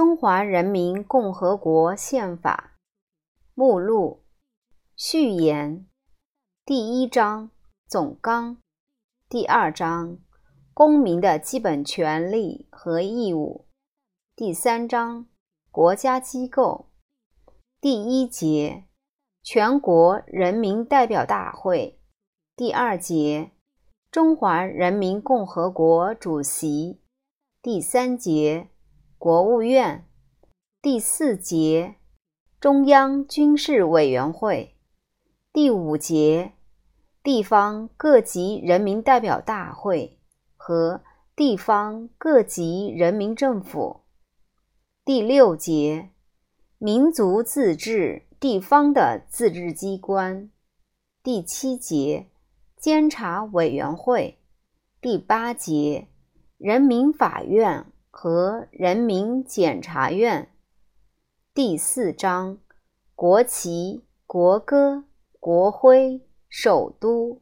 中华人民共和国宪法。目录。序言。第一章。总纲。第二章。公民的基本权利和义务。第三章。国家机构。第一节。全国人民代表大会。第二节。中华人民共和国主席。第三节。国务院第四节中央军事委员会第五节地方各级人民代表大会和地方各级人民政府第六节民族自治地方的自治机关第七节监察委员会第八节人民法院。和人民检察院第四章国旗、国歌、国徽、首都。